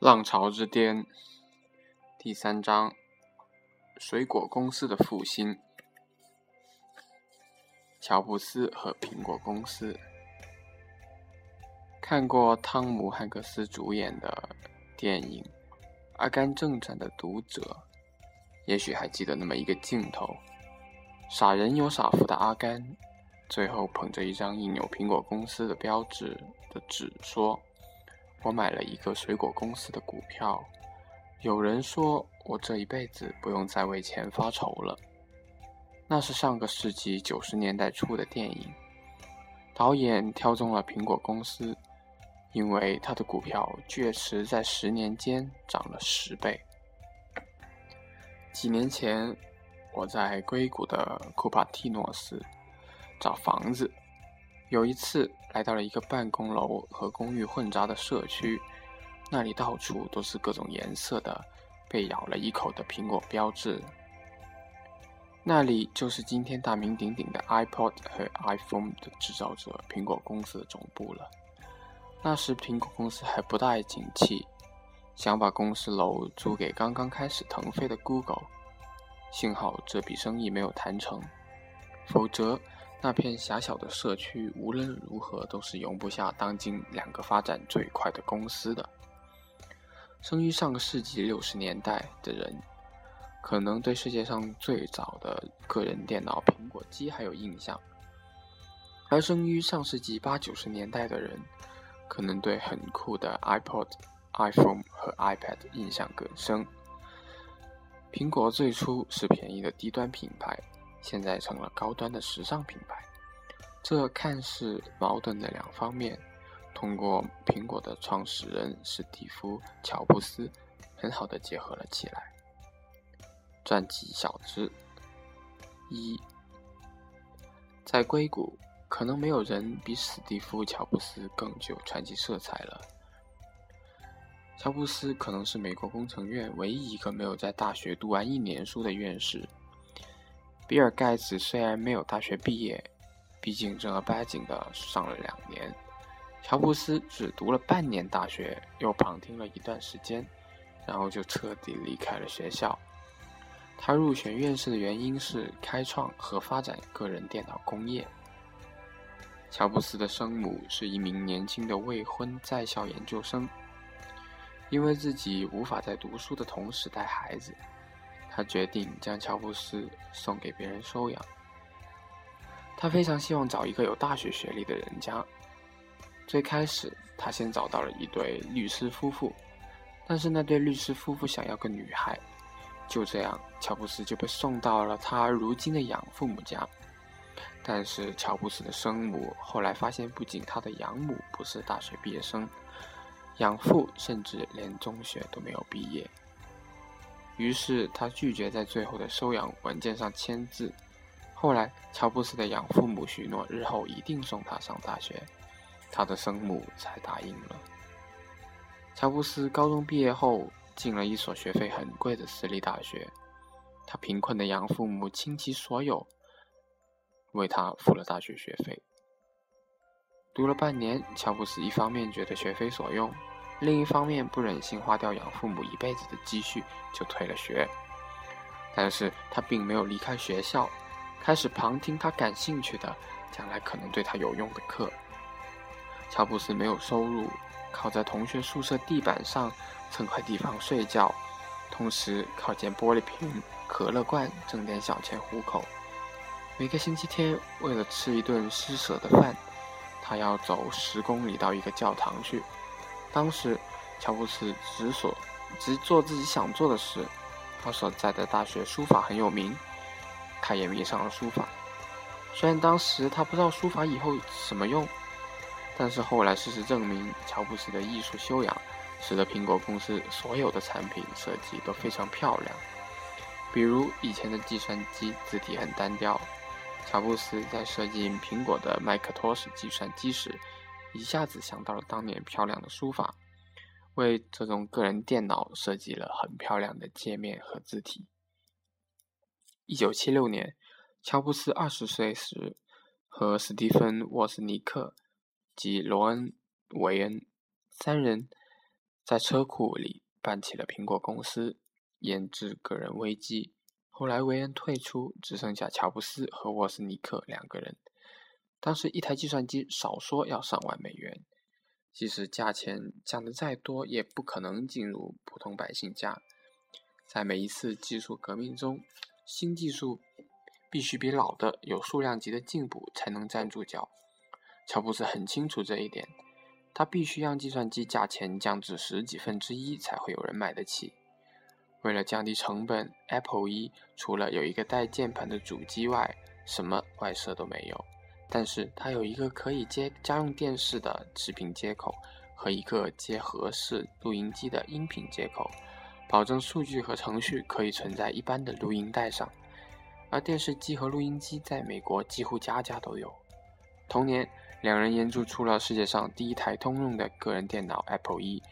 浪潮之巅第三章：水果公司的复兴。乔布斯和苹果公司。看过汤姆·汉克斯主演的电影《阿甘正传》的读者，也许还记得那么一个镜头：傻人有傻福的阿甘，最后捧着一张印有苹果公司的标志的纸说。我买了一个水果公司的股票。有人说我这一辈子不用再为钱发愁了。那是上个世纪九十年代初的电影。导演挑中了苹果公司，因为他的股票确实在十年间涨了十倍。几年前，我在硅谷的库帕蒂诺斯找房子。有一次来到了一个办公楼和公寓混杂的社区，那里到处都是各种颜色的被咬了一口的苹果标志。那里就是今天大名鼎鼎的 iPod 和 iPhone 的制造者苹果公司的总部了。那时苹果公司还不大景气，想把公司楼租给刚刚开始腾飞的 Google，幸好这笔生意没有谈成，否则。那片狭小的社区无论如何都是容不下当今两个发展最快的公司的。生于上个世纪六十年代的人，可能对世界上最早的个人电脑苹果机还有印象；而生于上世纪八九十年代的人，可能对很酷的 iPod、iPhone 和 iPad 印象更深。苹果最初是便宜的低端品牌。现在成了高端的时尚品牌，这看似矛盾的两方面，通过苹果的创始人史蒂夫·乔布斯，很好的结合了起来。传记小知一，在硅谷，可能没有人比史蒂夫·乔布斯更具有传奇色彩了。乔布斯可能是美国工程院唯一一个没有在大学读完一年书的院士。比尔·盖茨虽然没有大学毕业，毕竟正儿八经的上了两年。乔布斯只读了半年大学，又旁听了一段时间，然后就彻底离开了学校。他入选院士的原因是开创和发展个人电脑工业。乔布斯的生母是一名年轻的未婚在校研究生，因为自己无法在读书的同时带孩子。他决定将乔布斯送给别人收养。他非常希望找一个有大学学历的人家。最开始，他先找到了一对律师夫妇，但是那对律师夫妇想要个女孩。就这样，乔布斯就被送到了他如今的养父母家。但是，乔布斯的生母后来发现，不仅他的养母不是大学毕业生，养父甚至连中学都没有毕业。于是他拒绝在最后的收养文件上签字。后来，乔布斯的养父母许诺日后一定送他上大学，他的生母才答应了。乔布斯高中毕业后进了一所学费很贵的私立大学，他贫困的养父母倾其所有为他付了大学学费。读了半年，乔布斯一方面觉得学费所用。另一方面，不忍心花掉养父母一辈子的积蓄，就退了学。但是他并没有离开学校，开始旁听他感兴趣的、将来可能对他有用的课。乔布斯没有收入，靠在同学宿舍地板上蹭块地方睡觉，同时靠捡玻璃瓶、可乐罐挣点小钱糊口。每个星期天，为了吃一顿施舍的饭，他要走十公里到一个教堂去。当时，乔布斯只所只做自己想做的事。他所在的大学书法很有名，他也迷上了书法。虽然当时他不知道书法以后什么用，但是后来事实证明，乔布斯的艺术修养使得苹果公司所有的产品设计都非常漂亮。比如以前的计算机字体很单调，乔布斯在设计苹果的麦克托什计算机时。一下子想到了当年漂亮的书法，为这种个人电脑设计了很漂亮的界面和字体。一九七六年，乔布斯二十岁时，和史蒂芬·沃斯尼克及罗恩·韦恩三人在车库里办起了苹果公司，研制个人危机。后来韦恩退出，只剩下乔布斯和沃斯尼克两个人。当时一台计算机少说要上万美元，即使价钱降得再多，也不可能进入普通百姓家。在每一次技术革命中，新技术必须比老的有数量级的进步才能站住脚。乔布斯很清楚这一点，他必须让计算机价钱降至十几分之一才会有人买得起。为了降低成本，Apple 一除了有一个带键盘的主机外，什么外设都没有。但是它有一个可以接家用电视的视频接口和一个接合适录音机的音频接口，保证数据和程序可以存在一般的录音带上。而电视机和录音机在美国几乎家家都有。同年，两人研制出了世界上第一台通用的个人电脑 Apple 一，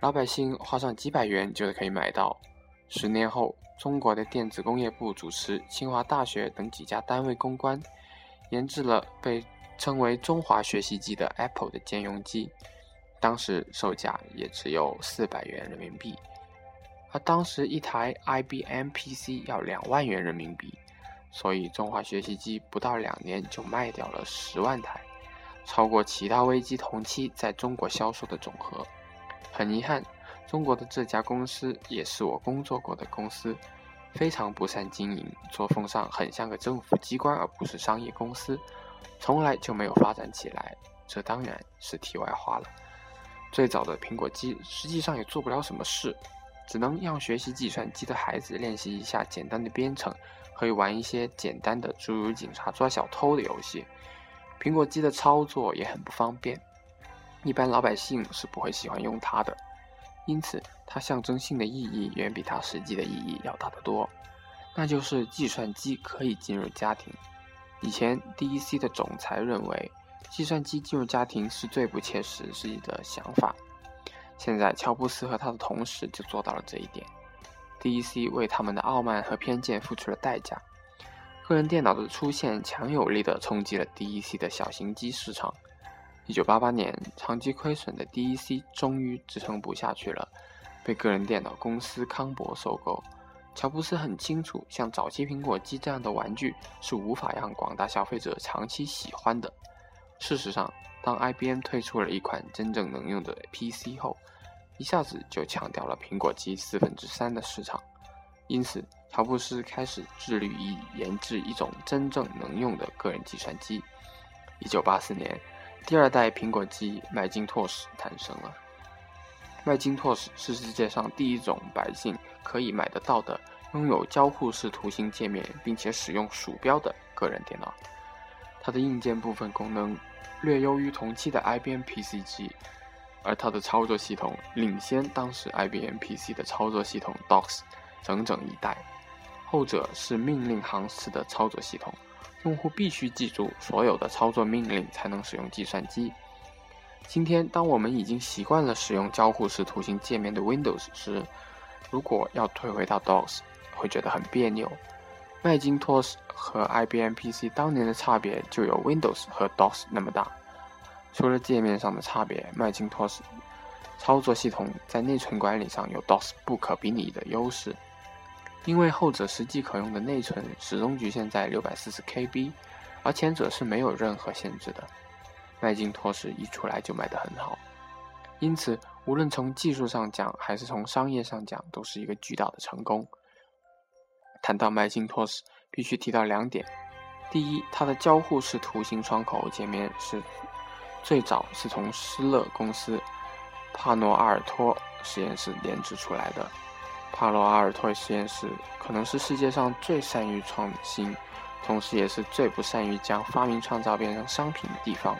老百姓花上几百元就可以买到。十年后，中国的电子工业部主持清华大学等几家单位公关。研制了被称为“中华学习机”的 Apple 的兼用机，当时售价也只有四百元人民币，而当时一台 IBM PC 要两万元人民币，所以中华学习机不到两年就卖掉了十万台，超过其他微机同期在中国销售的总和。很遗憾，中国的这家公司也是我工作过的公司。非常不善经营，作风上很像个政府机关，而不是商业公司，从来就没有发展起来。这当然是题外话了。最早的苹果机实际上也做不了什么事，只能让学习计算机的孩子练习一下简单的编程，可以玩一些简单的诸如警察抓小偷的游戏。苹果机的操作也很不方便，一般老百姓是不会喜欢用它的。因此，它象征性的意义远比它实际的意义要大得多。那就是计算机可以进入家庭。以前，DEC 的总裁认为，计算机进入家庭是最不切实际的想法。现在，乔布斯和他的同事就做到了这一点。DEC 为他们的傲慢和偏见付出了代价。个人电脑的出现强有力地冲击了 DEC 的小型机市场。一九八八年，长期亏损的 DEC 终于支撑不下去了，被个人电脑公司康柏收购。乔布斯很清楚，像早期苹果机这样的玩具是无法让广大消费者长期喜欢的。事实上，当 IBM 推出了一款真正能用的 PC 后，一下子就抢掉了苹果机四分之三的市场。因此，乔布斯开始致力于研制一种真正能用的个人计算机。一九八四年。第二代苹果机麦金托什诞生了。麦金托什是世界上第一种百姓可以买得到的、拥有交互式图形界面并且使用鼠标的个人电脑。它的硬件部分功能略优于同期的 IBM PC 机，而它的操作系统领先当时 IBM PC 的操作系统 DOS 整整一代。后者是命令行式的操作系统。用户必须记住所有的操作命令才能使用计算机。今天，当我们已经习惯了使用交互式图形界面的 Windows 时，如果要退回到 DOS，会觉得很别扭。麦金托斯和 IBM PC 当年的差别就有 Windows 和 DOS 那么大。除了界面上的差别，麦金托斯操作系统在内存管理上有 DOS 不可比拟的优势。因为后者实际可用的内存始终局限在 640KB，而前者是没有任何限制的。麦金托什一出来就卖得很好，因此无论从技术上讲还是从商业上讲，都是一个巨大的成功。谈到麦金托什，必须提到两点：第一，它的交互式图形窗口界面是最早是从施乐公司帕诺阿尔托实验室研制出来的。帕罗阿尔托实验室可能是世界上最善于创新，同时也是最不善于将发明创造变成商品的地方。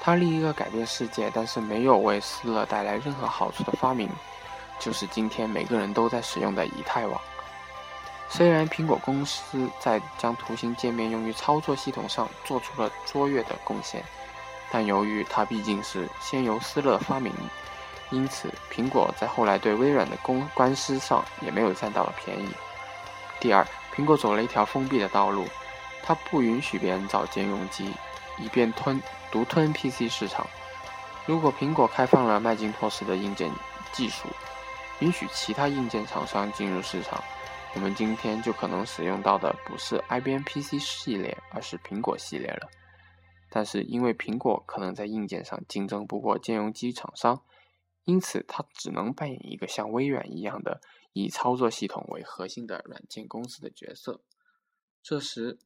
它另一个改变世界，但是没有为斯勒带来任何好处的发明，就是今天每个人都在使用的以太网。虽然苹果公司在将图形界面用于操作系统上做出了卓越的贡献，但由于它毕竟是先由斯勒发明。因此，苹果在后来对微软的公官司上也没有占到了便宜。第二，苹果走了一条封闭的道路，它不允许别人造兼容机，以便吞独吞 PC 市场。如果苹果开放了麦金托斯的硬件技术，允许其他硬件厂商进入市场，我们今天就可能使用到的不是 IBM PC 系列，而是苹果系列了。但是因为苹果可能在硬件上竞争不过兼容机厂商，因此它只能扮演一个像微软一样的以操作系统为核心的软件公司的角色。这时，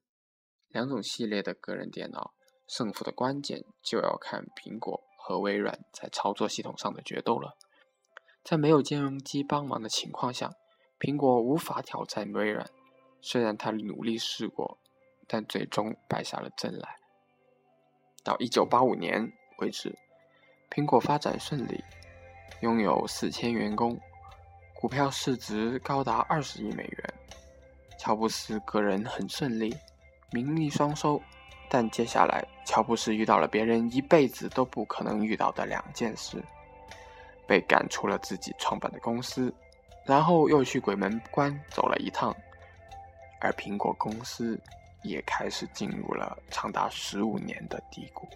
两种系列的个人电脑胜负的关键就要看苹果和微软在操作系统上的决斗了。在没有兼容机帮忙的情况下，苹果无法挑战微软。虽然他努力试过，但最终败下了阵来。到一九八五年为止，苹果发展顺利，拥有四千员工，股票市值高达二十亿美元。乔布斯个人很顺利，名利双收。但接下来，乔布斯遇到了别人一辈子都不可能遇到的两件事：被赶出了自己创办的公司，然后又去鬼门关走了一趟。而苹果公司。也开始进入了长达十五年的低谷。